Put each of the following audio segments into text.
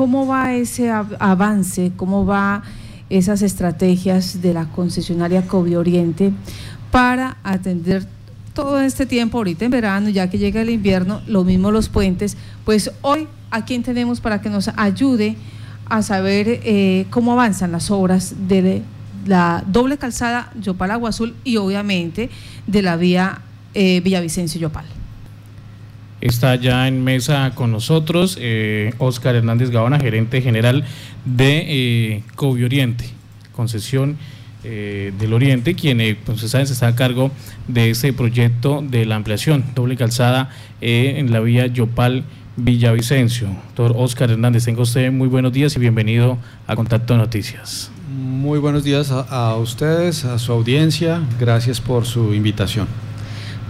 ¿cómo va ese avance? ¿Cómo va esas estrategias de la concesionaria Covi Oriente para atender todo este tiempo, ahorita en verano, ya que llega el invierno, lo mismo los puentes, pues hoy a quién tenemos para que nos ayude a saber eh, cómo avanzan las obras de la doble calzada Yopal Agua Azul y obviamente de la vía eh, Villavicencio Yopal. Está ya en mesa con nosotros Oscar eh, Hernández Gabona, gerente general de eh, Oriente, concesión eh, del Oriente, quien, pues, saben, se está a cargo de ese proyecto de la ampliación doble calzada en la vía Yopal Villavicencio. Doctor Oscar Hernández, tenga usted muy buenos días y bienvenido a Contacto Noticias. Muy buenos días a ustedes, a su audiencia. Gracias por su invitación.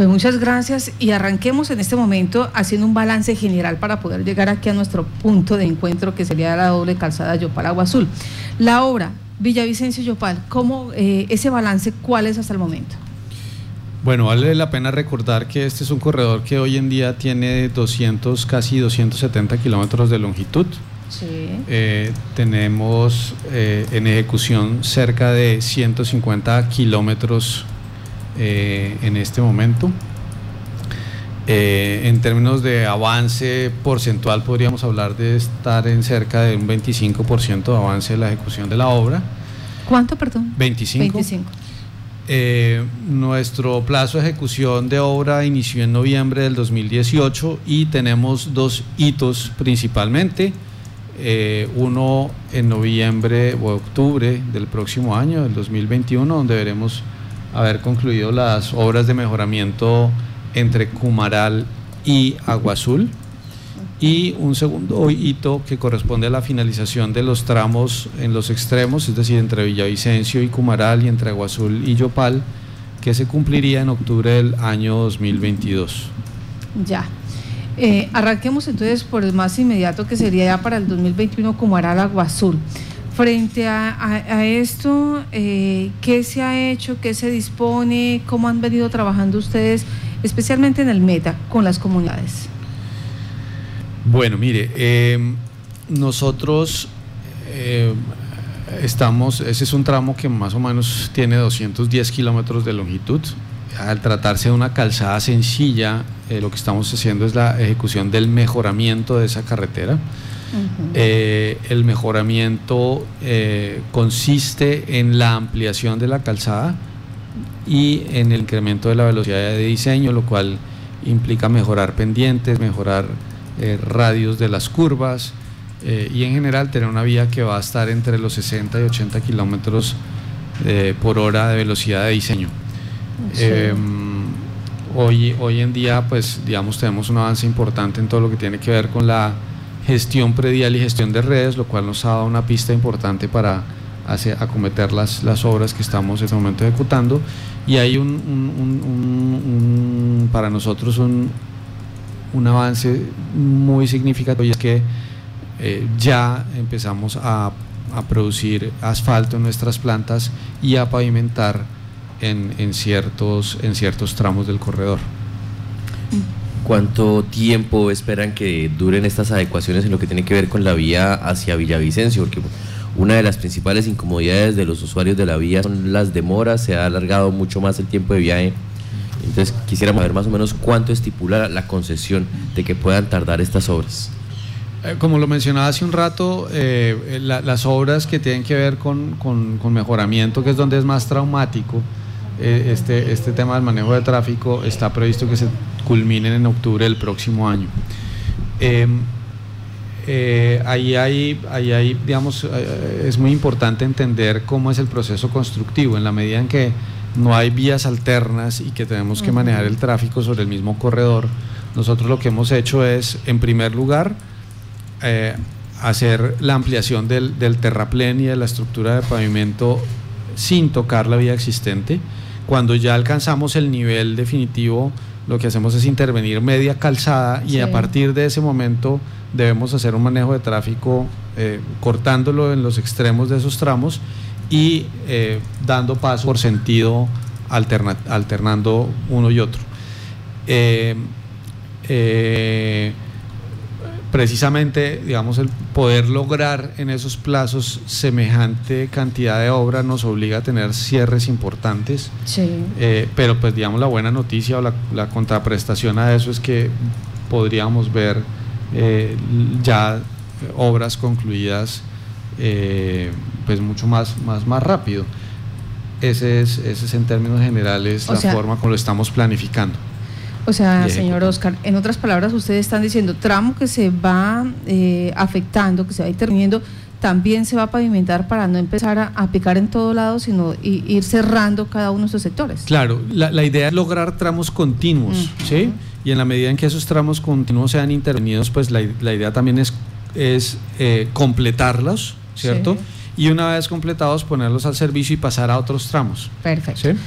Pues muchas gracias y arranquemos en este momento haciendo un balance general para poder llegar aquí a nuestro punto de encuentro que sería la doble calzada Yopal Agua Azul. La obra Villavicencio Yopal, ¿cómo eh, ese balance cuál es hasta el momento? Bueno, vale la pena recordar que este es un corredor que hoy en día tiene 200, casi 270 kilómetros de longitud. Sí. Eh, tenemos eh, en ejecución cerca de 150 kilómetros eh, en este momento. Eh, en términos de avance porcentual podríamos hablar de estar en cerca de un 25% de avance de la ejecución de la obra. ¿Cuánto, perdón? 25. 25. Eh, nuestro plazo de ejecución de obra inició en noviembre del 2018 y tenemos dos hitos principalmente. uno en noviembre o octubre del próximo año, del 2021, donde veremos haber concluido las obras de mejoramiento entre Cumaral y Agua Azul. Y un segundo hito que corresponde a la finalización de los tramos en los extremos, es decir, entre Villavicencio y Cumaral y entre Agua Azul y Yopal, que se cumpliría en octubre del año 2022. Ya. Eh, arranquemos entonces por el más inmediato que sería ya para el 2021 Cumaral Agua Azul. Frente a, esto, eh, ¿qué se ha hecho? ¿Qué se dispone? ¿Cómo han venido trabajando ustedes, especialmente en el META, con las comunidades? Bueno, mire, em, nosotros em, estamos, ese es un tramo que más o menos tiene 210 kilómetros de longitud. Al tratarse de una calzada sencilla, eh, lo que estamos haciendo es la ejecución del mejoramiento de esa carretera. Eh, el mejoramiento eh, consiste en la ampliación de la calzada y en el incremento de la velocidad de diseño, lo cual implica mejorar pendientes, mejorar radios de las curvas y en general tener una vía que va a estar entre los 60 y 80 kilómetros por hora de velocidad de diseño. Em, hoy, hoy en día, pues digamos, tenemos un avance importante en todo lo que tiene que ver con la gestión predial y gestión de redes, lo cual nos ha dado una pista importante para hacer, acometer las, las obras que estamos en este momento ejecutando. Y hay un, para nosotros un, un avance muy significativo y es que eh, ya empezamos a, a, producir asfalto en nuestras plantas y a pavimentar en, en, ciertos, en ciertos tramos del corredor. ¿Cuánto tiempo esperan que duren estas adecuaciones en lo que tiene que ver con la vía hacia Villavicencio? Porque una de las principales incomodidades de los usuarios de la vía son las demoras, se ha alargado mucho más el tiempo de viaje. Entonces quisiéramos ver más o menos cuánto estipula la concesión de que puedan tardar estas obras. Eh, como lo mencionaba hace un rato, eh, las obras que tienen que ver con, con, mejoramiento, que es donde es más traumático, este, este tema del manejo de tráfico está previsto que se culminen en octubre del próximo año. Em, eh, ahí hay, ahí hay, digamos, eh, es muy importante entender cómo es el proceso constructivo, en la medida en que no hay vías alternas y que tenemos que manejar el tráfico sobre el mismo corredor, nosotros lo que hemos hecho es, en primer lugar, eh, hacer la ampliación del, del terraplén y de la estructura de pavimento sin tocar la vía existente. Cuando ya alcanzamos el nivel definitivo lo que hacemos es intervenir media calzada y a partir de ese momento debemos hacer un manejo de tráfico eh, cortándolo en los extremos de esos tramos y eh, dando paso por sentido alternando uno y otro. Eh, precisamente, digamos, el poder lograr en esos plazos semejante cantidad de obra nos obliga a tener cierres importantes. Sí. Eh, pero pues digamos la buena noticia o la, contraprestación a eso es que podríamos ver eh, ya obras concluidas eh, pues mucho más, más, más rápido. Ese es, ese es en términos generales la forma como lo estamos planificando. O sea, señor Oscar, en otras palabras, ustedes están diciendo, tramo que se va eh, afectando, que se va interviniendo, también se va a pavimentar para no empezar a, a picar en todo lado, sino ir cerrando cada uno de esos sectores. Claro, la, idea es lograr tramos continuos, ¿sí? Y en la medida en que esos tramos continuos sean intervenidos, pues la, idea también es, es eh, completarlos, ¿cierto? Y una vez completados, ponerlos al servicio y pasar a otros tramos. Perfecto. ¿sí?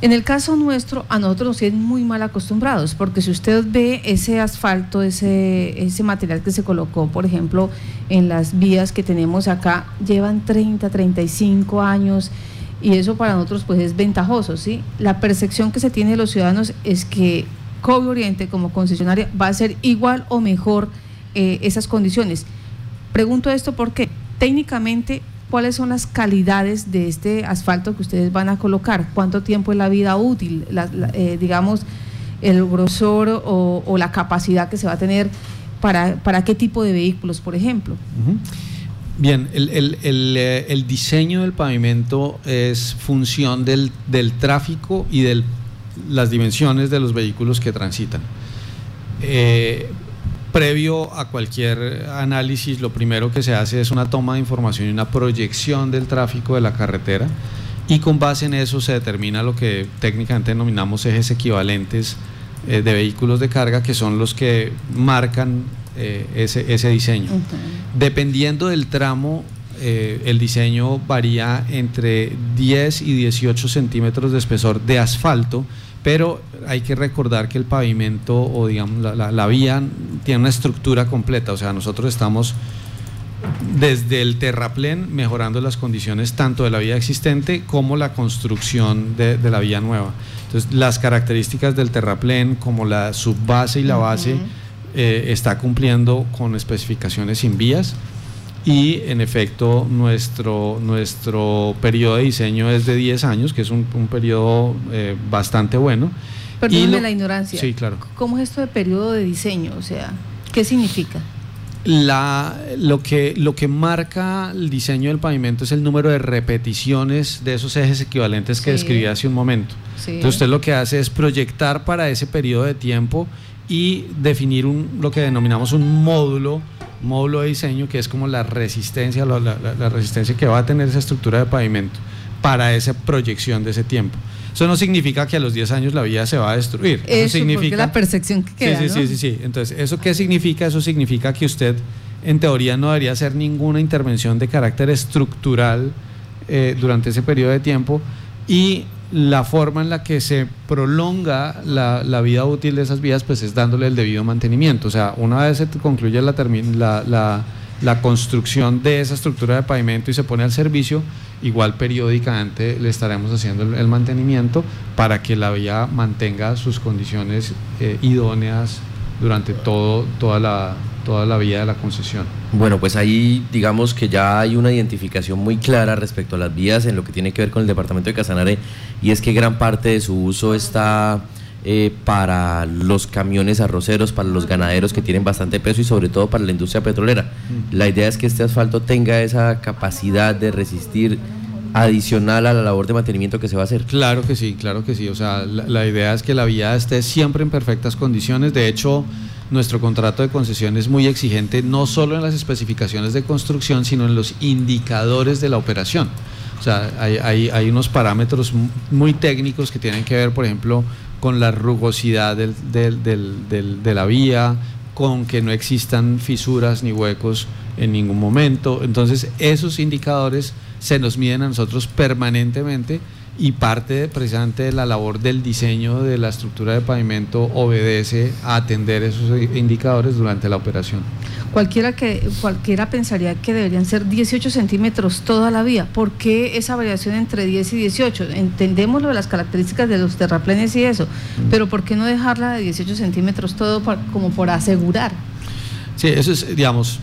En el caso nuestro, a nosotros nos tienen muy mal acostumbrados, porque si usted ve ese asfalto, ese, ese material que se colocó, por ejemplo, en las vías que tenemos acá, llevan 30, 35 años y eso para nosotros pues es ventajoso, ¿sí? La percepción que se tiene de los ciudadanos es que COVID Oriente como concesionaria va a ser igual o mejor eh, esas condiciones. Pregunto esto porque técnicamente cuáles son las calidades de este asfalto que ustedes van a colocar, cuánto tiempo es la vida útil, eh, digamos, el grosor o, la capacidad que se va a tener para, para qué tipo de vehículos, por ejemplo. Bien, eh, el, diseño del pavimento es función del, del tráfico y de las dimensiones de los vehículos que transitan. Eh, previo a cualquier análisis, lo primero que se hace es una toma de información y una proyección del tráfico de la carretera y con base en eso se determina lo que técnicamente denominamos ejes equivalentes eh, de vehículos de carga, que son los que marcan eh, ese, diseño. Dependiendo del tramo, eh, el diseño varía entre 10 y 18 centímetros de espesor de asfalto, pero hay que recordar que el pavimento o digamos la, vía tiene una estructura completa, o sea, nosotros estamos desde el terraplén mejorando las condiciones tanto de la vía existente como la construcción de, la vía nueva. Entonces, las características del terraplén como la subbase y la base eh, está cumpliendo con especificaciones sin vías y en efecto nuestro, nuestro periodo de diseño es de 10 años, que es un, periodo eh, bastante bueno. Perdóneme la ignorancia. Sí, claro. ¿Cómo es esto de periodo de diseño? O sea, ¿qué significa? La, lo, que, lo que marca el diseño del pavimento es el número de repeticiones de esos ejes equivalentes que describí hace un momento. Entonces usted lo que hace es proyectar para ese periodo de tiempo y definir un, lo que denominamos un módulo módulo de diseño que es como la resistencia, la, resistencia que va a tener esa estructura de pavimento para esa proyección de ese tiempo. Eso no significa que a los 10 años la vía se va a destruir. Eso, significa la percepción que queda. Sí, sí, sí, sí, Entonces, ¿eso qué significa? Eso significa que usted, en teoría, no debería hacer ninguna intervención de carácter estructural eh, durante ese periodo de tiempo y la forma en la que se prolonga la, vida útil de esas vías pues es dándole el debido mantenimiento. O sea, una vez se concluye la, la, la, construcción de esa estructura de pavimento y se pone al servicio, igual periódicamente le estaremos haciendo el, mantenimiento para que la vía mantenga sus condiciones eh, idóneas durante todo, toda la, toda la vía de la concesión. Bueno, pues ahí digamos que ya hay una identificación muy clara respecto a las vías en lo que tiene que ver con el departamento de Casanare y es que gran parte de su uso está eh, para los camiones arroceros, para los ganaderos que tienen bastante peso y sobre todo para la industria petrolera. Mm. La idea es que este asfalto tenga esa capacidad de resistir adicional a la labor de mantenimiento que se va a hacer. Claro que sí, claro que sí. O sea, la, la idea es que la vía esté siempre en perfectas condiciones. De hecho, nuestro contrato de concesión es muy exigente no solo en las especificaciones de construcción, sino en los indicadores de la operación. O sea, hay, unos parámetros muy técnicos que tienen que ver, por ejemplo, con la rugosidad de la vía, con que no existan fisuras ni huecos en ningún momento. Entonces, esos indicadores se nos miden a nosotros permanentemente y parte precisamente de la labor del diseño de la estructura de pavimento obedece a atender esos indicadores durante la operación. Cualquiera, que, cualquiera pensaría que deberían ser 18 centímetros toda la vía. ¿Por qué esa variación entre 10 y 18? Entendemos lo de las características de los terraplenes y eso, pero ¿por qué no dejarla de 18 centímetros todo como por asegurar? Sí, eso es, digamos,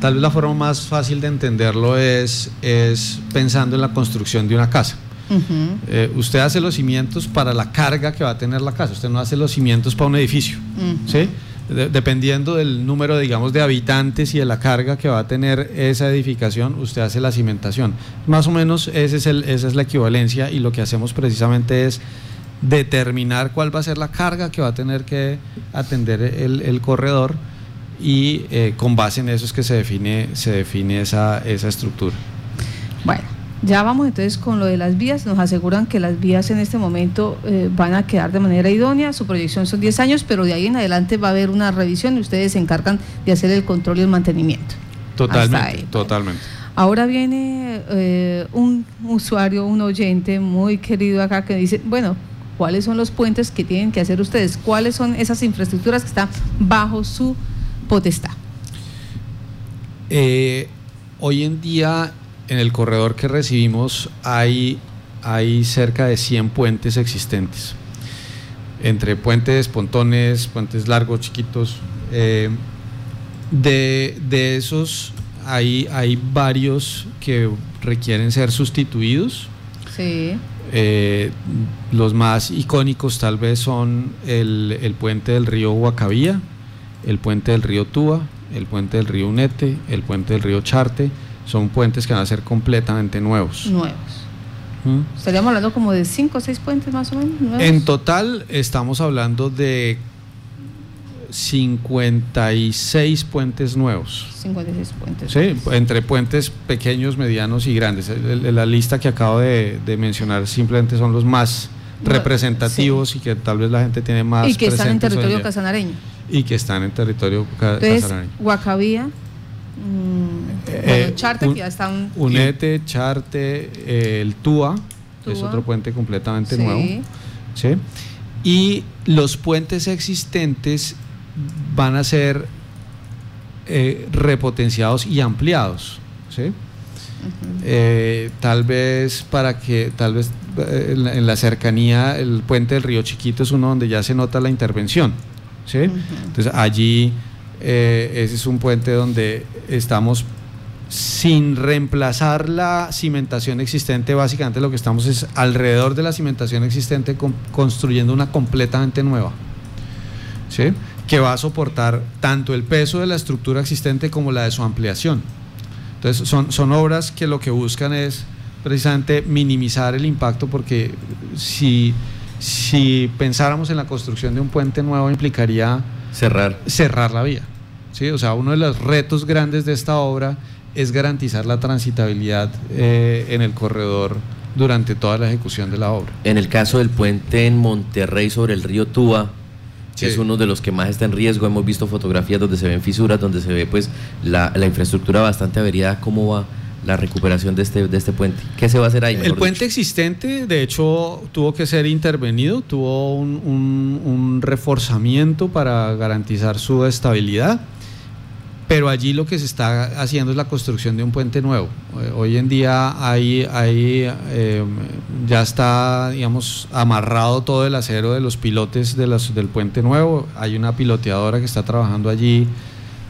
tal vez la forma más fácil de entenderlo es, es pensando en la construcción de una casa. Eh, usted hace los cimientos para la carga que va a tener la casa, usted no hace los cimientos para un edificio, ¿sí? dependiendo del número, digamos, de habitantes y de la carga que va a tener esa edificación, usted hace la cimentación. Más o menos ese es el, esa es la equivalencia y lo que hacemos precisamente es determinar cuál va a ser la carga que va a tener que atender el, corredor y eh, con base en eso es que se define, se define esa, esa estructura. Bueno, ya vamos entonces con lo de las vías. Nos aseguran que las vías en este momento eh, van a quedar de manera idónea. Su proyección son 10 años, pero de ahí en adelante va a haber una revisión y ustedes se encargan de hacer el control y el mantenimiento. Totalmente, totalmente. Ahora viene eh, un usuario, un oyente muy querido acá que dice, bueno, ¿cuáles son los puentes que tienen que hacer ustedes? ¿Cuáles son esas infraestructuras que están bajo su potestad? Eh, hoy en día en el corredor que recibimos hay, hay cerca de 100 puentes existentes, entre puentes, pontones, puentes largos, chiquitos. Eh, de, esos hay, hay varios que requieren ser sustituidos. Sí. Eh, los más icónicos tal vez son el, el, puente del río Huacabía, el puente del río Túa, el puente del río Unete, el puente del río Charte, son puentes que van a ser completamente nuevos. Nuevos. ¿Mm? Estaríamos hablando como de 5 o 6 puentes más o menos. En total estamos hablando de 56 puentes nuevos. 56 puentes. Sí, entre puentes pequeños, medianos y grandes. La lista que acabo de, mencionar simplemente son los más representativos y que tal vez la gente tiene más. Y que están en territorio casanareño. Y que están en territorio casanareño. Guacabía. Eh, Charte, que ya está un... UNETE, Charte, eh, el TUA, es otro puente completamente nuevo. ¿sí? Y los puentes existentes van a ser eh, repotenciados y ampliados. ¿sí? tal vez para que, tal vez en la, cercanía, el puente del río Chiquito es uno donde ya se nota la intervención. ¿sí? Entonces allí ese es un puente donde estamos sin reemplazar la cimentación existente, básicamente lo que estamos es alrededor de la cimentación existente construyendo una completamente nueva, ¿sí? que va a soportar tanto el peso de la estructura existente como la de su ampliación. Entonces son, son obras que lo que buscan es precisamente minimizar el impacto porque si, si pensáramos en la construcción de un puente nuevo implicaría cerrar, cerrar la vía. ¿Sí? O sea, uno de los retos grandes de esta obra es garantizar la transitabilidad eh, en el corredor durante toda la ejecución de la obra. En el caso del puente en Monterrey sobre el río Túa, que es uno de los que más está en riesgo, hemos visto fotografías donde se ven fisuras, donde se ve pues la, infraestructura bastante averiada, ¿cómo va? la recuperación de este, de este puente. ¿Qué se va a hacer ahí? El puente existente, de hecho, tuvo que ser intervenido, tuvo un, un reforzamiento para garantizar su estabilidad pero allí lo que se está haciendo es la construcción de un puente nuevo. Eh, hoy en día ahí, ahí eh, ya está, digamos, amarrado todo el acero de los pilotes de del puente nuevo. Hay una piloteadora que está trabajando allí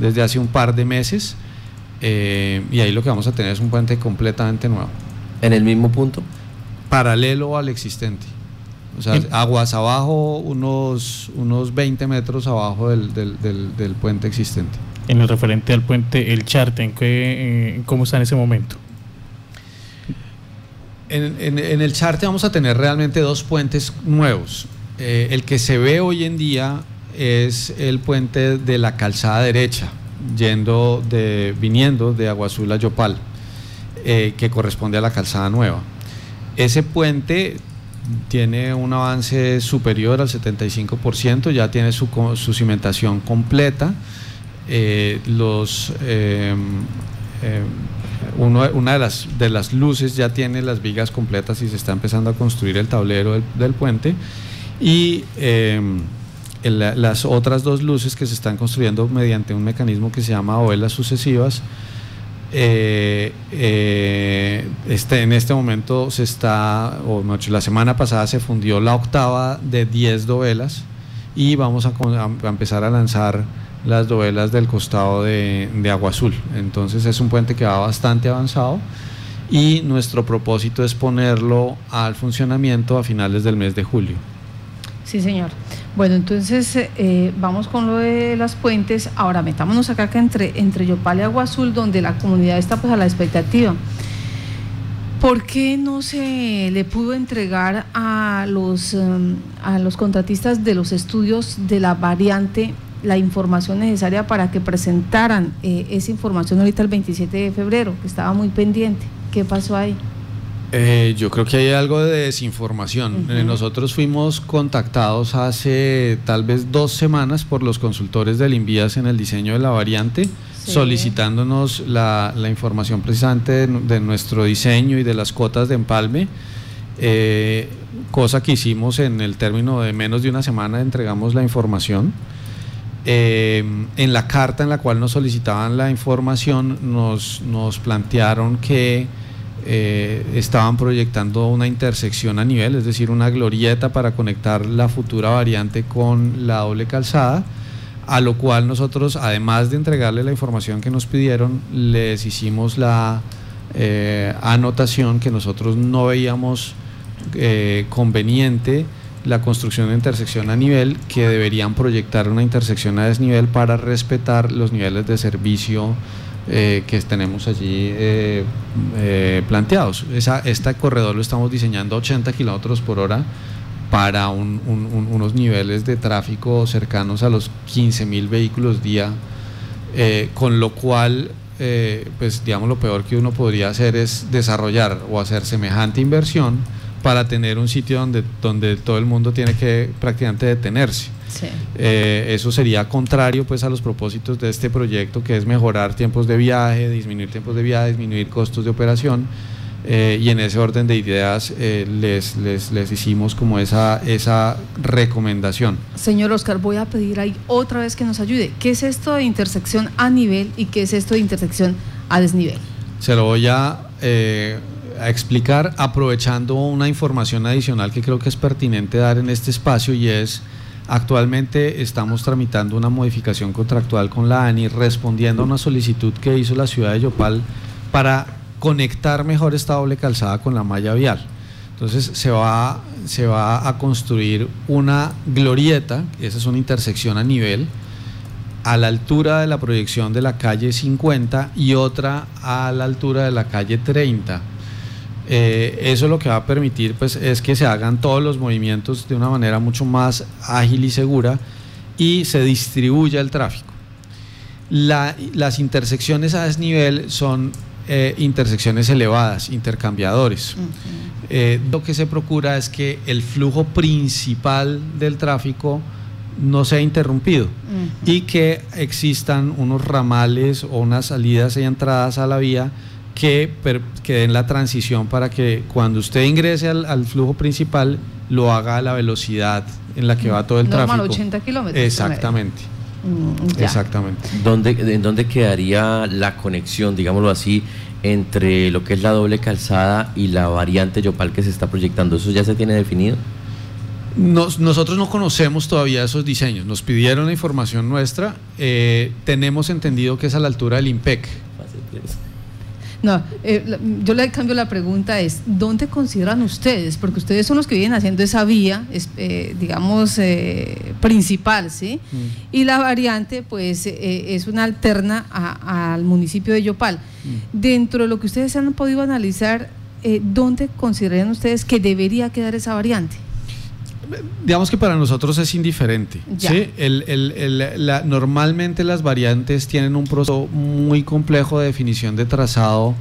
desde hace un par de meses eh, y ahí lo que vamos a tener es un puente completamente nuevo. ¿En el mismo punto? Paralelo al existente. O sea, aguas abajo, unos, unos 20 metros abajo del, del puente existente en el referente al puente El Charte, ¿en qué, ¿cómo está en ese momento? En, el Charte vamos a tener realmente dos puentes nuevos. Eh, el que se ve hoy en día es el puente de la calzada derecha, yendo de, viniendo de Agua Azul a Yopal, eh, que corresponde a la calzada nueva. Ese puente tiene un avance superior al 75%, ya tiene su, su cimentación completa eh, los, eh, eh, una de las, de las luces ya tiene las vigas completas y se está empezando a construir el tablero del, puente. Y las otras dos luces que se están construyendo mediante un mecanismo que se llama ovelas sucesivas este, en este momento se está, o la semana pasada se fundió la octava de 10 dovelas y vamos a empezar a lanzar las dovelas del costado de, Agua Azul. Entonces es un puente que va bastante avanzado y nuestro propósito es ponerlo al funcionamiento a finales del mes de julio. Sí, señor. Bueno, entonces eh, vamos con lo de las puentes. Ahora metámonos acá que entre, entre Yopal y Agua Azul, donde la comunidad está pues a la expectativa. ¿Por qué no se le pudo entregar a los, um, a los contratistas de los estudios de la variante la información necesaria para que presentaran eh, esa información ahorita el 27 de febrero, que estaba muy pendiente? ¿Qué pasó ahí? Eh, yo creo que hay algo de desinformación. Eh, nosotros fuimos contactados hace tal vez dos semanas por los consultores del Invías en el diseño de la variante, solicitándonos la, información precisamente de, nuestro diseño y de las cuotas de empalme, eh, cosa que hicimos en el término de menos de una semana, entregamos la información. En la carta en la cual nos solicitaban la información nos, nos plantearon que eh, estaban proyectando una intersección a nivel, es decir, una glorieta para conectar la futura variante con la doble calzada, a lo cual nosotros, además de entregarle la información que nos pidieron, les hicimos la eh, anotación que nosotros no veíamos eh, conveniente la construcción de intersección a nivel, que deberían proyectar una intersección a desnivel para respetar los niveles de servicio eh, que tenemos allí eh, eh, planteados. Esa, este corredor lo estamos diseñando a 80 kilómetros por hora para unos niveles de tráfico cercanos a los 15 mil vehículos día, con lo cual, pues digamos, lo peor que uno podría hacer es desarrollar o hacer semejante inversión para tener un sitio donde, donde todo el mundo tiene que prácticamente detenerse. Eh, eso sería contrario pues a los propósitos de este proyecto que es mejorar tiempos de viaje, disminuir tiempos de viaje, disminuir costos de operación eh, y en ese orden de ideas eh, les, les, les, hicimos como esa, esa recomendación. Señor Oscar, voy a pedir ahí otra vez que nos ayude. ¿Qué es esto de intersección a nivel y qué es esto de intersección a desnivel? Se lo voy a, a explicar aprovechando una información adicional que creo que es pertinente dar en este espacio y es Actualmente estamos tramitando una modificación contractual con la ANI respondiendo a una solicitud que hizo la ciudad de Yopal para conectar mejor esta doble calzada con la malla vial. Entonces se va, se va a construir una glorieta, esa es una intersección a nivel, a la altura de la proyección de la calle 50 y otra a la altura de la calle 30 eh, eso lo que va a permitir pues, es que se hagan todos los movimientos de una manera mucho más ágil y segura y se distribuya el tráfico. las intersecciones a desnivel son eh, intersecciones elevadas, intercambiadores. Eh, lo que se procura es que el flujo principal del tráfico no sea interrumpido y que existan unos ramales o unas salidas y entradas a la vía que, que den la transición para que cuando usted ingrese al, flujo principal lo haga a la velocidad en la que va todo el Normal, tráfico. 80 kilómetros. Exactamente. Mm, Exactamente. ¿Dónde, ¿En dónde quedaría la conexión, digámoslo así, entre lo que es la doble calzada y la variante Yopal que se está proyectando? ¿Eso ya se tiene definido? nosotros no conocemos todavía esos diseños. Nos pidieron la información nuestra. Eh, tenemos entendido que es a la altura del IMPEC. No, eh, yo le cambio la pregunta es, ¿dónde consideran ustedes? Porque ustedes son los que vienen haciendo esa vía, eh, digamos, eh, principal, ¿sí? Mm. Y la variante, pues, es una alterna al municipio de Yopal. Mm. Dentro de lo que ustedes han podido analizar, ¿dónde consideran ustedes que debería quedar esa variante? Digamos que para nosotros es indiferente. ¿sí? normalmente las variantes tienen un proceso muy complejo de definición de trazado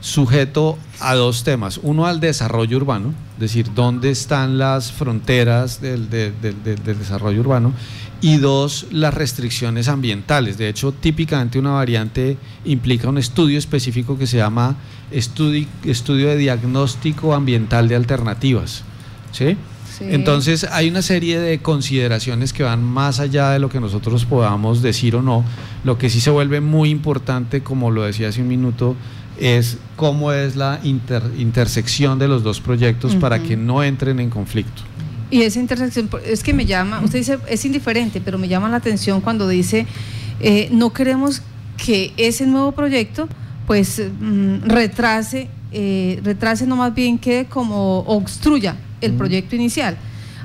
sujeto a dos temas. Uno al desarrollo urbano, es decir, dónde están las fronteras del, desarrollo urbano. Y dos, las restricciones ambientales. De hecho, típicamente una variante implica un estudio específico que se llama estudio, estudio de diagnóstico ambiental de alternativas. ¿sí? Entonces hay una serie de consideraciones que van más allá de lo que nosotros podamos decir o no. Lo que sí se vuelve muy importante, como lo decía hace un minuto, es cómo es la intersección de los dos proyectos para que no entren en conflicto. Y esa intersección, es que me llama, usted dice, es indiferente, pero me llama la atención cuando dice Eh, no queremos que ese nuevo proyecto pues mm, retrase, eh, retrase no más bien que como obstruya el proyecto inicial.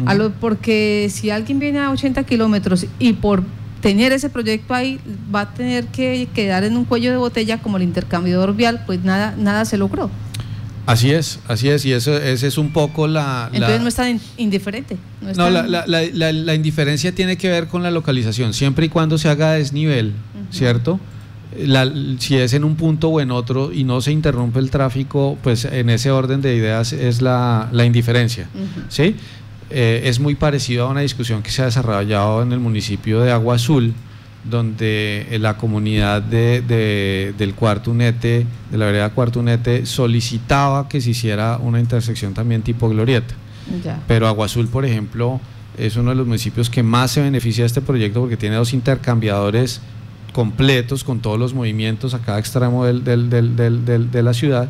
A lo, porque si alguien viene a 80 kilómetros y por tener ese proyecto ahí va a tener que quedar en un cuello de botella como el intercambiador vial, pues nada, nada se logró. Así es, así es, y eso, ese es un poco la... Entonces no está indiferente. No, la, la, la, indiferencia tiene que ver con la localización, siempre y cuando se haga desnivel, ¿cierto? Si es en un punto o en otro y no se interrumpe el tráfico, pues en ese orden de ideas es la, indiferencia, ¿sí? Eh, es muy parecido a una discusión que se ha desarrollado en el municipio de Agua Azul, donde eh, la comunidad de, del Cuartunete, de la vereda Cuartunete, solicitaba que se hiciera una intersección también tipo glorieta. Pero Agua Azul, por ejemplo, es uno de los municipios que más se beneficia de este proyecto porque tiene dos intercambiadores completos con todos los movimientos a cada extremo del, de la ciudad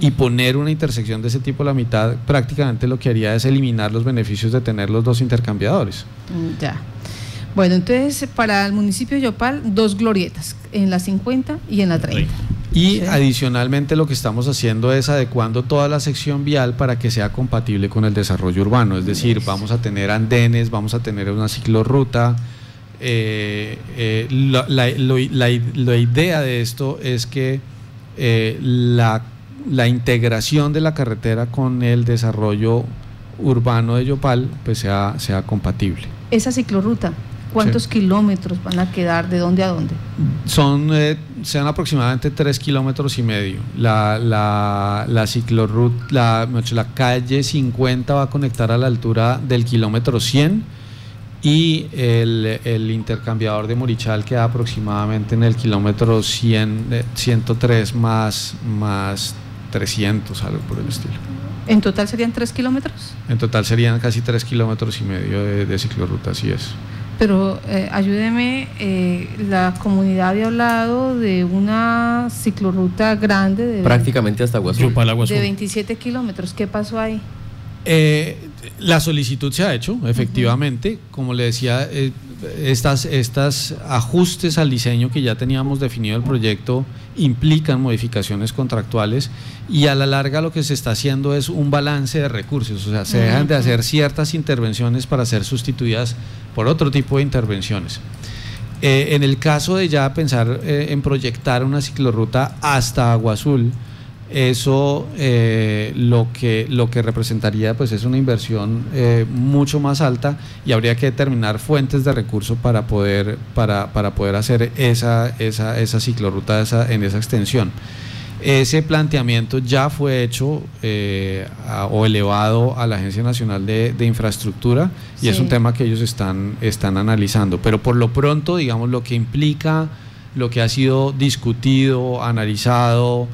y poner una intersección de ese tipo a la mitad prácticamente lo que haría es eliminar los beneficios de tener los dos intercambiadores. Mm, ya. Bueno, entonces para el municipio de Yopal, dos glorietas, en la 50 y en la 30. Y adicionalmente lo que estamos haciendo es adecuando toda la sección vial para que sea compatible con el desarrollo urbano, es decir, vamos a tener andenes, vamos a tener una ciclorruta, eh, eh, la, idea de esto es que eh, la, integración de la carretera con el desarrollo urbano de Yopal pues sea, sea compatible. Esa ciclorruta, ¿cuántos kilómetros van a quedar? ¿De dónde a dónde? Son, sean aproximadamente tres kilómetros y medio. La, la, la ciclorruta, la, la calle 50 va a conectar a la altura del kilómetro 100 y el, intercambiador de Morichal queda aproximadamente en el kilómetro 100, 103 más, más 300, algo por el estilo. ¿En total serían 3 kilómetros? En total serían casi 3 kilómetros y medio de, ciclorruta, así es. Pero eh, ayúdeme, eh, la comunidad había hablado de una ciclorruta grande. De, Prácticamente hasta Guasú. De 27 kilómetros. ¿Qué pasó ahí? Eh, la solicitud se ha hecho, efectivamente. Como le decía, eh, estas, estas ajustes al diseño que ya teníamos definido el proyecto implican modificaciones contractuales y a la larga lo que se está haciendo es un balance de recursos, o sea, se dejan de hacer ciertas intervenciones para ser sustituidas por otro tipo de intervenciones. Eh, en el caso de ya pensar en proyectar una ciclorruta hasta Agua Azul, eso eh, lo, que, lo que representaría pues es una inversión eh, mucho más alta y habría que determinar fuentes de recursos para poder, para, para poder hacer esa, esa, esa ciclorruta en esa extensión. Ese planteamiento ya fue hecho eh, o elevado a la Agencia Nacional de, Infraestructura y es un tema que ellos están, están analizando. Pero por lo pronto, digamos, lo que implica, lo que ha sido discutido, analizado,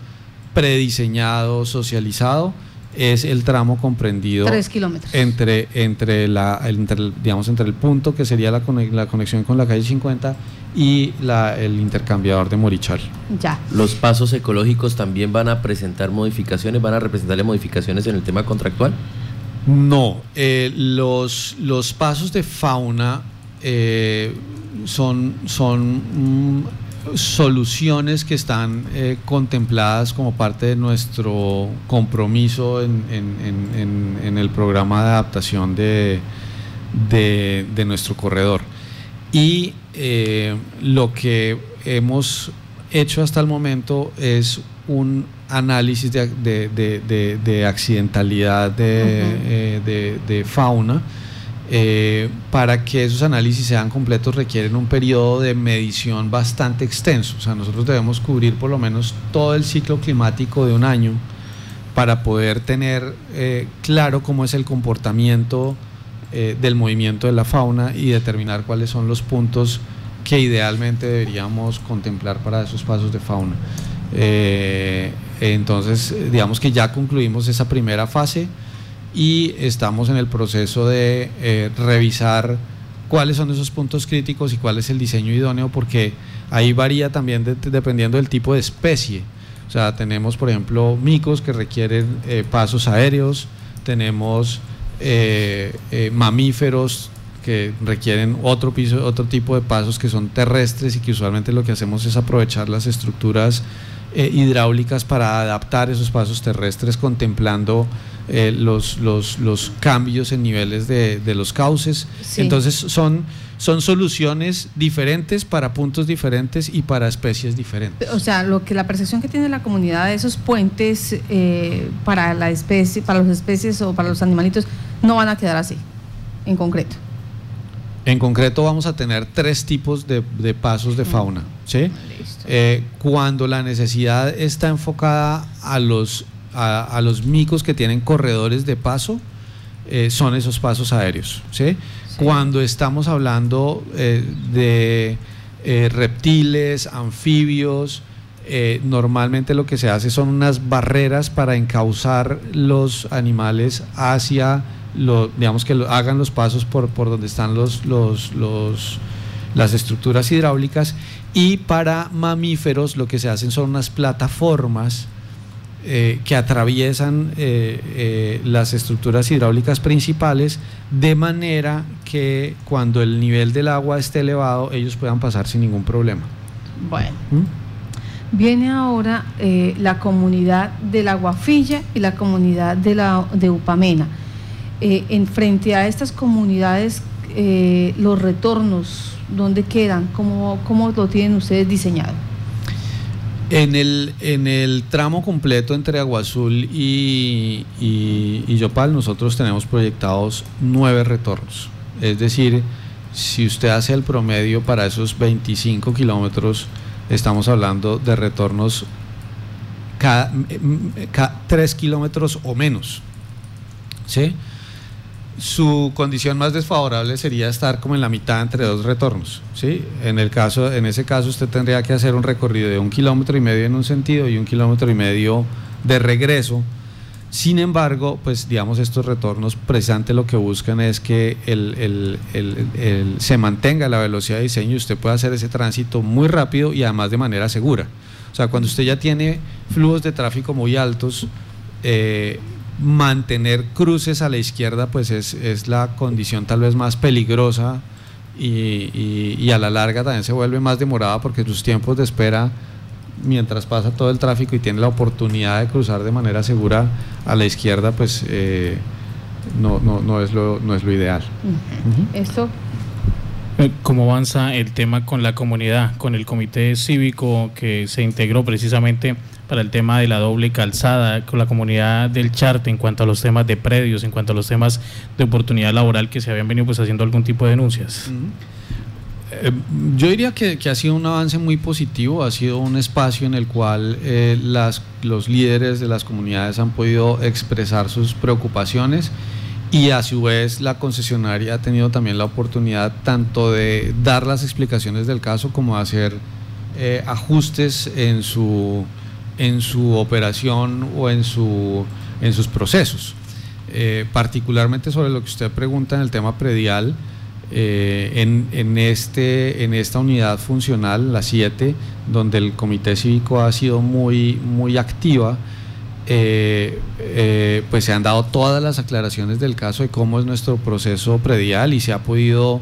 prediseñado, socializado, es el tramo comprendido entre entre la digamos entre el punto que sería la, la conexión con la calle 50 y la, el intercambiador de Morichal. Ya. Los pasos ecológicos también van a presentar modificaciones, van a representarle modificaciones en el tema contractual. No, eh, los, los pasos de fauna eh, son, son mm, soluciones que están eh, contempladas como parte de nuestro compromiso en, el programa de adaptación de, de, nuestro corredor. Y eh, lo que hemos hecho hasta el momento es un análisis de, de accidentalidad eh, de fauna eh, para que esos análisis sean completos requieren un periodo de medición bastante extenso. O sea, nosotros debemos cubrir por lo menos todo el ciclo climático de un año para poder tener eh, claro cómo es el comportamiento eh, del movimiento de la fauna y determinar cuáles son los puntos que idealmente deberíamos contemplar para esos pasos de fauna. entonces, digamos que ya concluimos esa primera fase y estamos en el proceso de eh, revisar cuáles son esos puntos críticos y cuál es el diseño idóneo, porque ahí varía también dependiendo del tipo de especie. O sea, tenemos, por ejemplo, micos que requieren eh, pasos aéreos, tenemos eh, mamíferos que requieren otro piso, otro tipo de pasos que son terrestres y que usualmente lo que hacemos es aprovechar las estructuras hidráulicas para adaptar esos pasos terrestres contemplando eh, los, los, los, cambios en niveles de, de los cauces. Entonces son, son soluciones diferentes para puntos diferentes y para especies diferentes. O sea, lo que la percepción que tiene la comunidad de esos puentes eh, para la especie, para las especies o para los animalitos no van a quedar así, en concreto. En concreto vamos a tener tres tipos de, pasos de fauna. ¿sí? Eh, cuando la necesidad está enfocada a los, a, los micos que tienen corredores de paso, eh, son esos pasos aéreos. ¿sí? Cuando estamos hablando eh, de reptiles, anfibios, normalmente lo que se hace son unas barreras para encauzar los animales hacia lo, digamos que hagan los pasos por, por donde están los, los, los, las estructuras hidráulicas y para mamíferos lo que se hacen son unas plataformas eh, que atraviesan eh, eh, las estructuras hidráulicas principales de manera que cuando el nivel del agua esté elevado ellos puedan pasar sin ningún problema. Bueno. ¿Mm? Viene ahora la comunidad de la Guafilla y la comunidad de, la, de Upamena en frente a estas comunidades, los retornos, ¿dónde quedan? ¿Cómo, ¿Cómo, lo tienen ustedes diseñado? En el, en el tramo completo entre Agua Azul y, y, Yopal, nosotros tenemos proyectados nueve retornos. Es decir, si usted hace el promedio para esos 25 kilómetros, estamos hablando de retornos cada, cada 3 kilómetros o menos. ¿Sí? Su condición más desfavorable sería estar como en la mitad entre dos retornos. ¿sí? En, el caso, en ese caso usted tendría que hacer un recorrido de un kilómetro y medio en un sentido y un kilómetro y medio de regreso. Sin embargo, pues digamos estos retornos precisamente lo que buscan es que el, se mantenga la velocidad de diseño y usted pueda hacer ese tránsito muy rápido y además de manera segura. O sea, cuando usted ya tiene flujos de tráfico muy altos, eh, mantener cruces a la izquierda pues es, la condición tal vez más peligrosa y, a la larga también se vuelve más demorada porque sus tiempos de espera mientras pasa todo el tráfico y tiene la oportunidad de cruzar de manera segura a la izquierda pues eh, no, no, es lo, no es lo ideal. Esto eh, ¿Cómo avanza el tema con la comunidad, con el comité cívico que se integró precisamente para el tema de la doble calzada, con la comunidad del Charte en cuanto a los temas de predios, en cuanto a los temas de oportunidad laboral que se habían venido pues haciendo algún tipo de denuncias? Eh, yo diría que, ha sido un avance muy positivo, ha sido un espacio en el cual eh, las, los líderes de las comunidades han podido expresar sus preocupaciones y a su vez la concesionaria ha tenido también la oportunidad tanto de dar las explicaciones del caso como de hacer eh, ajustes en su en su operación o en, su, en sus procesos. Eh, particularmente sobre lo que usted pregunta en el tema predial, eh, en, en, este, en esta unidad funcional, la 7, donde el Comité Cívico ha sido muy, muy activa, eh, pues se han dado todas las aclaraciones del caso de cómo es nuestro proceso predial y se ha podido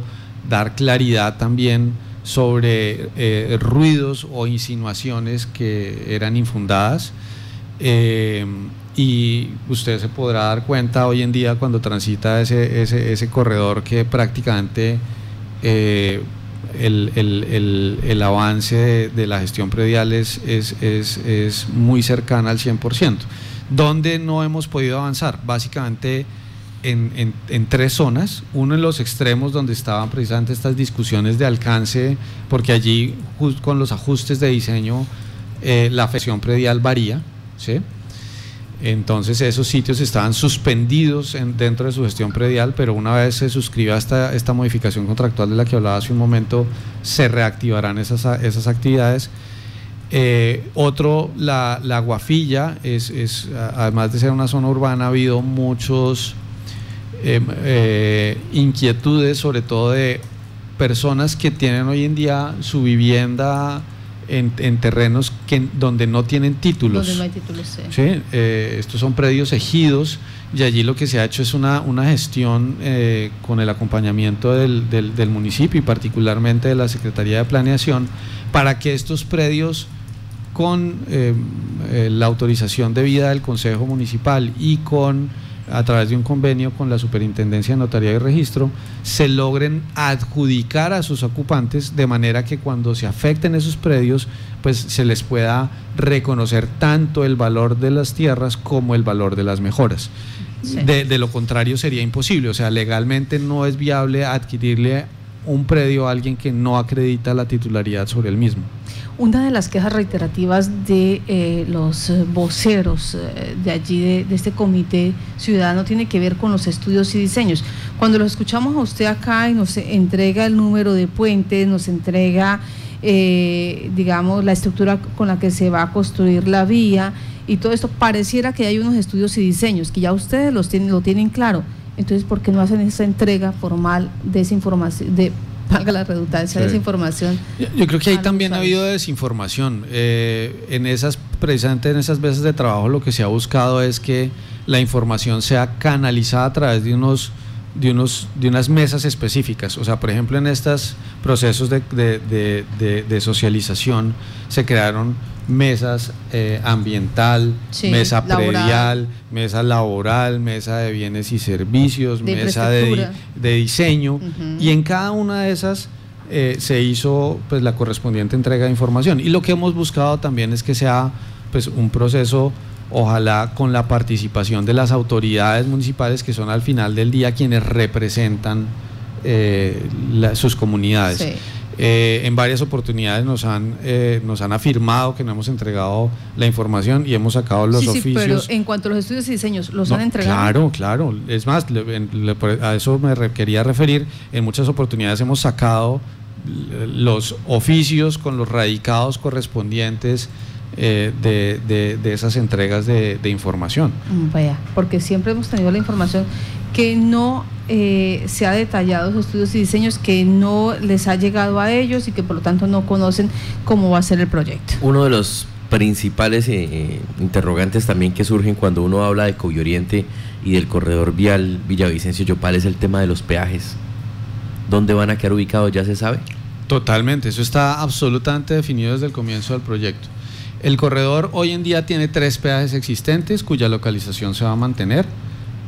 dar claridad también sobre eh, ruidos o insinuaciones que eran infundadas. Eh, y usted se podrá dar cuenta hoy en día cuando transita ese, ese, corredor que prácticamente eh, el, avance de, la gestión predial es, es, es muy cercana al 100%. ¿Dónde no hemos podido avanzar? Básicamente en, tres zonas, uno en los extremos donde estaban precisamente estas discusiones de alcance, porque allí con los ajustes de diseño eh, la afección predial varía, ¿sí? entonces esos sitios estaban suspendidos dentro de su gestión predial, pero una vez se suscriba esta, esta modificación contractual de la que hablaba hace un momento, se reactivarán esas, esas actividades. Eh, otro, la, la guafilla, es, es, además de ser una zona urbana, ha habido muchos Em, eh, inquietudes, sobre todo de personas que tienen hoy en día su vivienda en, terrenos que, donde no tienen títulos. Donde no hay títulos, sí. ¿Sí? Eh, estos son predios ejidos y allí lo que se ha hecho es una, una gestión eh, con el acompañamiento del, del, municipio y particularmente de la Secretaría de Planeación para que estos predios con eh, la autorización debida del Consejo Municipal y con a través de un convenio con la Superintendencia de Notaría y Registro, se logren adjudicar a sus ocupantes de manera que cuando se afecten esos predios, pues se les pueda reconocer tanto el valor de las tierras como el valor de las mejoras. De, de, lo contrario sería imposible, o sea, legalmente no es viable adquirirle un predio a alguien que no acredita la titularidad sobre el mismo. Una de las quejas reiterativas de eh, los voceros eh, de allí, de, este comité ciudadano, tiene que ver con los estudios y diseños. Cuando lo escuchamos a usted acá y nos entrega el número de puentes, nos entrega, eh, digamos, la estructura con la que se va a construir la vía y todo esto, pareciera que hay unos estudios y diseños, que ya ustedes los tienen, lo tienen claro. Entonces, ¿por qué no hacen esa entrega formal de esa información, valga la redundancia, desinformación. Yo, creo que ahí también ha habido desinformación. Eh, en esas, precisamente en esas veces de trabajo lo que se ha buscado es que la información sea canalizada a través de unos de, unos, de unas mesas específicas. O sea, por ejemplo, en estos procesos de, de socialización se crearon mesas eh, ambiental, mesa predial, mesa laboral, mesa de bienes y servicios, mesa de, diseño, y en cada una de esas eh, se hizo pues la correspondiente entrega de información. Y lo que hemos buscado también es que sea pues un proceso ojalá con la participación de las autoridades municipales que son al final del día quienes representan eh, sus comunidades. Eh, en varias oportunidades nos han, eh, nos han afirmado que no hemos entregado la información y hemos sacado los sí, sí, Pero en cuanto a los estudios y diseños, ¿los han entregado? Claro, claro. Es más, a eso me quería referir. En muchas oportunidades hemos sacado los oficios con los radicados correspondientes eh, de, de, esas entregas de, información. Mm, vaya, porque siempre hemos tenido la información que no eh, se ha detallado los estudios y diseños, que no les ha llegado a ellos y que por lo tanto no conocen cómo va a ser el proyecto. Uno de los principales eh, interrogantes también que surgen cuando uno habla de Oriente y del corredor vial Villavicencio-Yopal es el tema de los peajes. ¿Dónde van a quedar ubicados? ¿Ya se sabe? Totalmente, eso está absolutamente definido desde el comienzo del proyecto. El corredor hoy en día tiene tres peajes existentes cuya localización se va a mantener.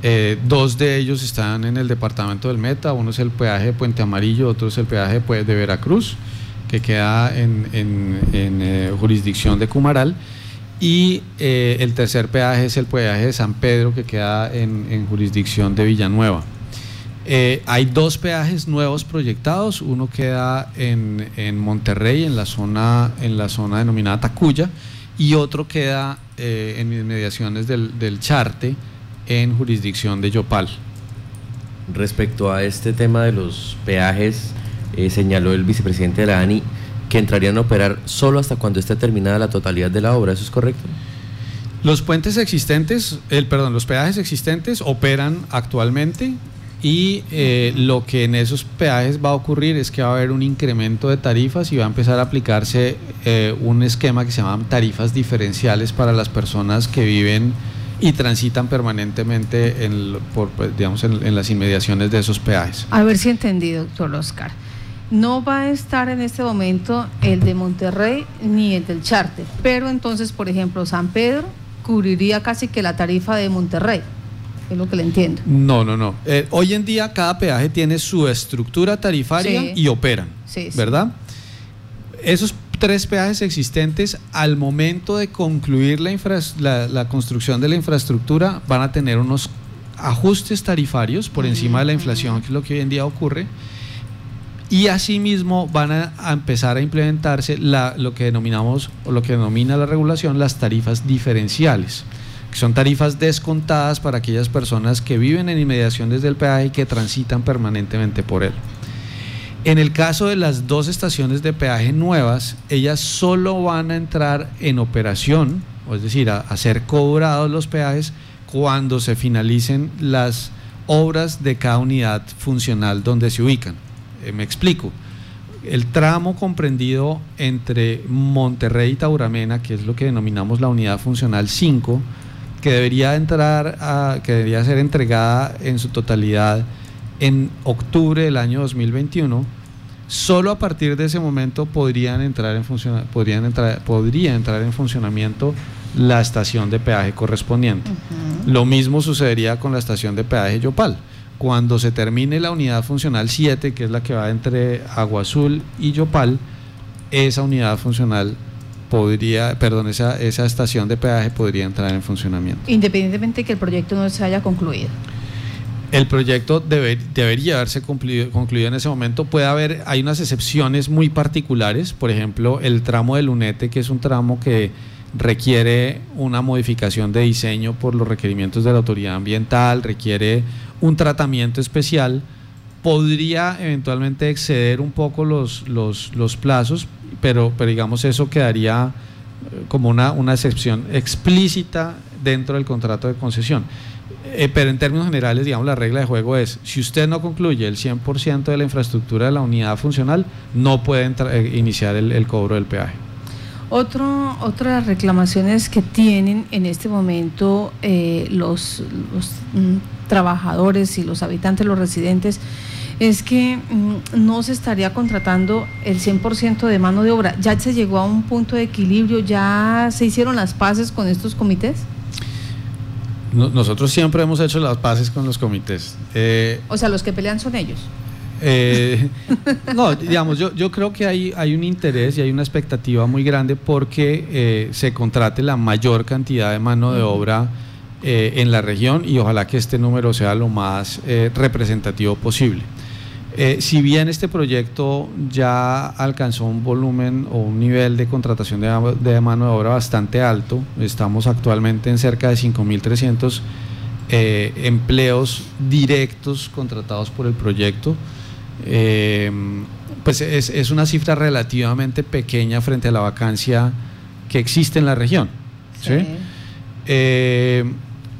Eh, dos de ellos están en el departamento del Meta, uno es el peaje de Puente Amarillo, otro es el peaje de Veracruz, que queda en, eh, jurisdicción de Cumaral, y eh, el tercer peaje es el peaje de San Pedro, que queda en, jurisdicción de Villanueva. Hay dos peajes nuevos proyectados, uno queda en, Monterrey, en la, zona, en la zona denominada Tacuya, y otro queda en inmediaciones del, del Charte, en jurisdicción de Yopal. Respecto a este tema de los peajes, eh, señaló el vicepresidente de la ANI que entrarían a operar solo hasta cuando esté terminada la totalidad de la obra, ¿eso es correcto? Los puentes existentes, el, perdón, los peajes existentes operan actualmente y eh, lo que en esos peajes va a ocurrir es que va a haber un incremento de tarifas y va a empezar a aplicarse eh, un esquema que se llama tarifas diferenciales para las personas que viven y transitan permanentemente en, por, pues, digamos, en, las inmediaciones de esos peajes. A ver si entendí, doctor Oscar. No va a estar en este momento el de Monterrey ni el del Charte, pero entonces, por ejemplo, San Pedro cubriría casi que la tarifa de Monterrey. Es lo que le entiendo. No, no, no. Eh, hoy en día cada peaje tiene su estructura tarifaria y operan, sí, ¿verdad? Esos tres peajes existentes al momento de concluir la, la, construcción de la infraestructura van a tener unos ajustes tarifarios por encima de la inflación, que es lo que hoy en día ocurre, y asimismo van a, empezar a implementarse lo que denominamos o lo que denomina la regulación las tarifas diferenciales, son tarifas descontadas para aquellas personas que viven en inmediaciones del peaje y que transitan permanentemente por él. En el caso de las dos estaciones de peaje nuevas, ellas solo van a entrar en operación, es decir, a, ser cobrados los peajes cuando se finalicen las obras de cada unidad funcional donde se ubican. Eh, me explico. el tramo comprendido entre Monterrey y Tauramena, que es lo que denominamos la unidad funcional 5, que debería entrar a, que debería ser entregada en su totalidad en octubre del año 2021, solo a partir de ese momento podrían entrar en podrían entrar, podría entrar en funcionamiento la estación de peaje correspondiente. Lo mismo sucedería con la estación de peaje Yopal cuando se termine la unidad funcional 7, que es la que va entre Agua Azul y Yopal, esa unidad funcional podría, perdón, esa, esa estación de peaje podría entrar en funcionamiento. Independientemente de que el proyecto no se haya concluido. El proyecto debería haberse concluido en ese momento. Puede haber, hay unas excepciones muy particulares, por ejemplo, el tramo de Lunete, que es un tramo que requiere una modificación de diseño por los requerimientos de la autoridad ambiental, requiere un tratamiento especial, podría eventualmente exceder un poco los, los, plazos, pero, pero digamos eso quedaría eh, como una, una excepción explícita dentro del contrato de concesión. Eh, pero en términos generales, digamos, la regla de juego es, si usted no concluye el 100% de la infraestructura de la unidad funcional, no puede eh, iniciar el cobro del peaje. Otro, otras reclamaciones que tienen en este momento los, mm, trabajadores y los habitantes, los residentes, es que mm, no se estaría contratando el 100% de mano de obra. ¿Ya se llegó a un punto de equilibrio? ¿Ya se hicieron las paces con estos comités? nosotros siempre hemos hecho las paces con los comités. Eh, o sea, los que pelean son ellos. Eh, no, digamos, yo, yo creo que hay, hay un interés y hay una expectativa muy grande porque eh, se contrate la mayor cantidad de mano de obra eh, en la región y ojalá que este número sea lo más representativo posible. Si bien este proyecto ya alcanzó un volumen o un nivel de contratación de, de mano de obra bastante alto, estamos actualmente en cerca de 5.300 empleos directos contratados por el proyecto. Eh, pues es, una cifra relativamente pequeña frente a la vacancia que existe en la región. Eh,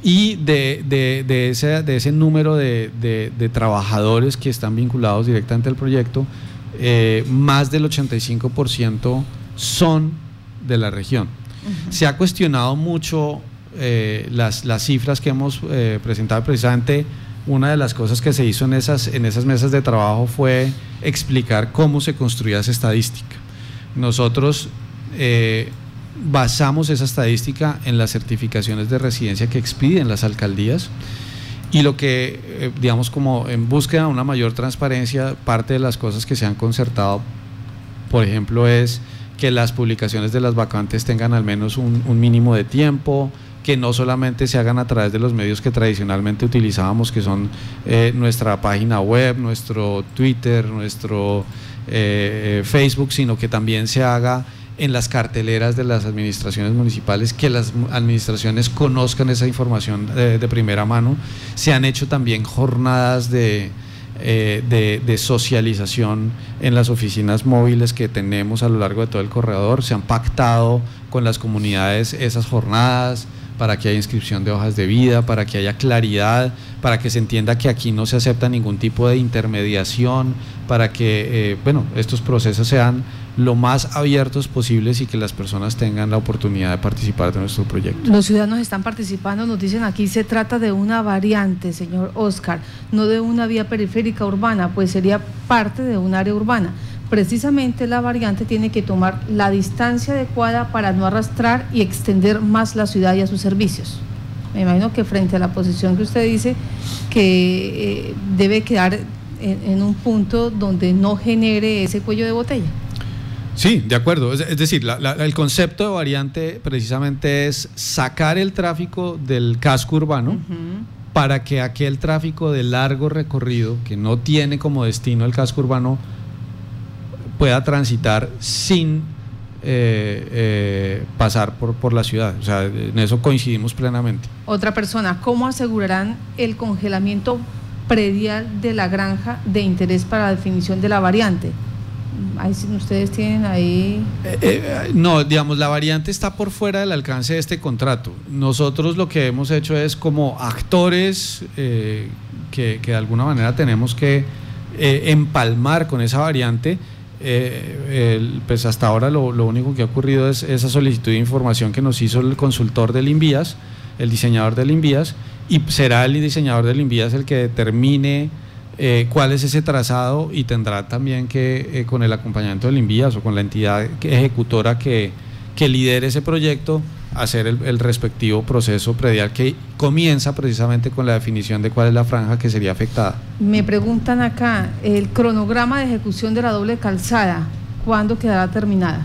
y de, ese, de ese número de, trabajadores que están vinculados directamente al proyecto, eh, más del 85% son de la región. Se ha cuestionado mucho las, las, cifras que hemos presentado precisamente una de las cosas que se hizo en esas, en esas mesas de trabajo fue explicar cómo se construía esa estadística. Nosotros eh, basamos esa estadística en las certificaciones de residencia que expiden las alcaldías y lo que, eh, digamos, como en búsqueda de una mayor transparencia, parte de las cosas que se han concertado, por ejemplo, es que las publicaciones de las vacantes tengan al menos un, mínimo de tiempo, que no solamente se hagan a través de los medios que tradicionalmente utilizábamos, que son eh, nuestra página web, nuestro Twitter, nuestro eh, Facebook, sino que también se haga en las carteleras de las administraciones municipales, que las administraciones conozcan esa información de, primera mano. Se han hecho también jornadas de, de, socialización en las oficinas móviles que tenemos a lo largo de todo el corredor. Se han pactado con las comunidades esas jornadas para que haya inscripción de hojas de vida, para que haya claridad, para que se entienda que aquí no se acepta ningún tipo de intermediación, para que eh, bueno, estos procesos sean lo más abiertos posibles y que las personas tengan la oportunidad de participar de nuestro proyecto. Los ciudadanos están participando, nos dicen aquí se trata de una variante, señor Oscar, no de una vía periférica urbana, pues sería parte de un área urbana precisamente la variante tiene que tomar la distancia adecuada para no arrastrar y extender más la ciudad y a sus servicios. Me imagino que frente a la posición que usted dice, que eh, debe quedar en, un punto donde no genere ese cuello de botella. Sí, de acuerdo. Es, decir, el concepto de variante precisamente es sacar el tráfico del casco urbano para que aquel tráfico de largo recorrido, que no tiene como destino el casco urbano, pueda transitar sin eh, eh, pasar por, por la ciudad. O sea, en eso coincidimos plenamente. Otra persona, ¿cómo asegurarán el congelamiento predial de la granja de interés para la definición de la variante? Ahí ustedes tienen ahí... Eh, no, digamos, la variante está por fuera del alcance de este contrato. Nosotros lo que hemos hecho es como actores que, que, de alguna manera tenemos que empalmar con esa variante, eh, pues hasta ahora lo, único que ha ocurrido es esa solicitud de información que nos hizo el consultor del Invías, el diseñador del Invías, y será el diseñador del Invías el que determine eh, cuál es ese trazado y tendrá también que, eh, con el acompañamiento del Invías o con la entidad ejecutora que, que lidere ese proyecto, hacer el, respectivo proceso predial que comienza precisamente con la definición de cuál es la franja que sería afectada. Me preguntan acá, el cronograma de ejecución de la doble calzada, ¿cuándo quedará terminada?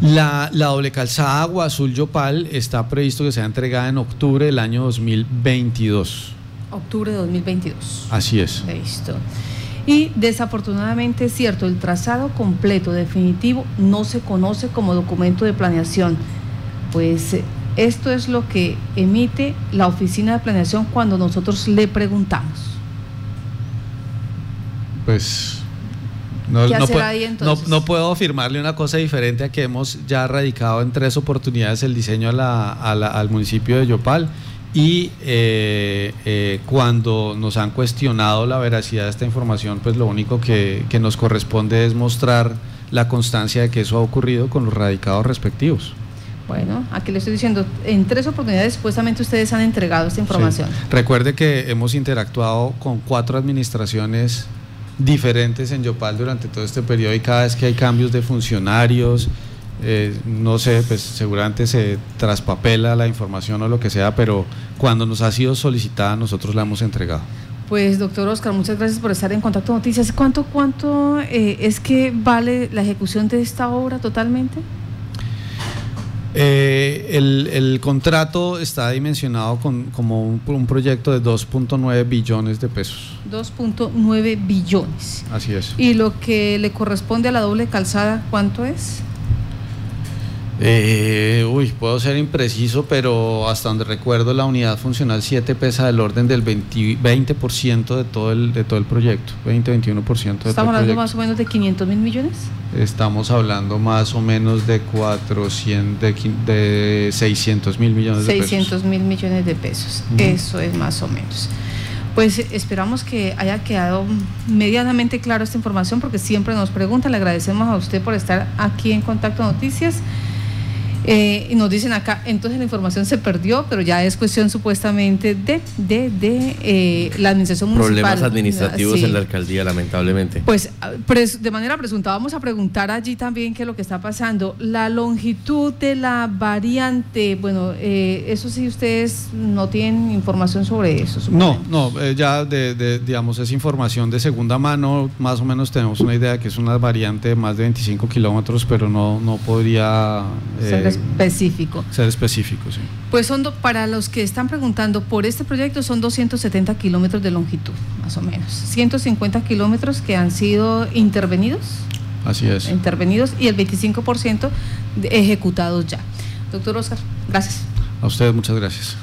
La, doble calzada Agua Azul Yopal está previsto que sea entregada en octubre del año 2022. Octubre de 2022. Así es. Listo. Y desafortunadamente es cierto, el trazado completo definitivo no se conoce como documento de planeación. Pues eh, esto es lo que emite la oficina de planeación cuando nosotros le preguntamos. Pues no, no, puedo, afirmarle una cosa diferente a que hemos ya radicado en tres oportunidades el diseño al municipio de Yopal y eh, eh, cuando nos han cuestionado la veracidad de esta información, pues lo único que, nos corresponde es mostrar la constancia de que eso ha ocurrido con los radicados respectivos. Bueno, aquí le estoy diciendo, en tres oportunidades supuestamente ustedes han entregado esta información. Recuerde que hemos interactuado con cuatro administraciones diferentes en Yopal durante todo este periodo y cada vez que hay cambios de funcionarios, eh, no sé, pues seguramente se traspapela la información o lo que sea, pero cuando nos ha sido solicitada nosotros la hemos entregado. Pues doctor Oscar, muchas gracias por estar en Contacto Noticias. ¿Cuánto, cuánto eh, es que vale la ejecución de esta obra totalmente? Eh, el, contrato está dimensionado con, como un, un proyecto de 2.9 billones de pesos. 2.9 billones. Así es. ¿Y lo que le corresponde a la doble calzada, cuánto es? Eh, uy, puedo ser impreciso, pero hasta donde recuerdo la unidad funcional 7 pesa del orden del 20%, 20 de, todo el, de todo el proyecto, 20-21% de ¿Estamos hablando más o menos de 500 mil millones? Estamos hablando más o menos de 400, de, de 600 mil millones de pesos. 600 mil millones de pesos, eso es más o menos. Pues esperamos que haya quedado medianamente claro esta información porque siempre nos preguntan, le agradecemos a usted por estar aquí en Contacto Noticias. Eh, y nos dicen acá, entonces la información se perdió, pero ya es cuestión supuestamente de, de, de eh, la administración municipal. Problemas administrativos en la alcaldía, lamentablemente. Pues de manera presunta, vamos a preguntar allí también qué es lo que está pasando. La longitud de la variante, bueno, eh, eso sí ustedes no tienen información sobre eso. No, no, ya de, digamos, es información de segunda mano, más o menos tenemos una idea de que es una variante de más de 25 kilómetros, pero no, no podría específico. Ser específico, sí. Pues son, para los que están preguntando por este proyecto, son 270 kilómetros de longitud, más o menos. 150 kilómetros que han sido intervenidos. Así es. Intervenidos y el 25% ejecutados ya. Doctor Oscar, gracias. A usted, muchas gracias.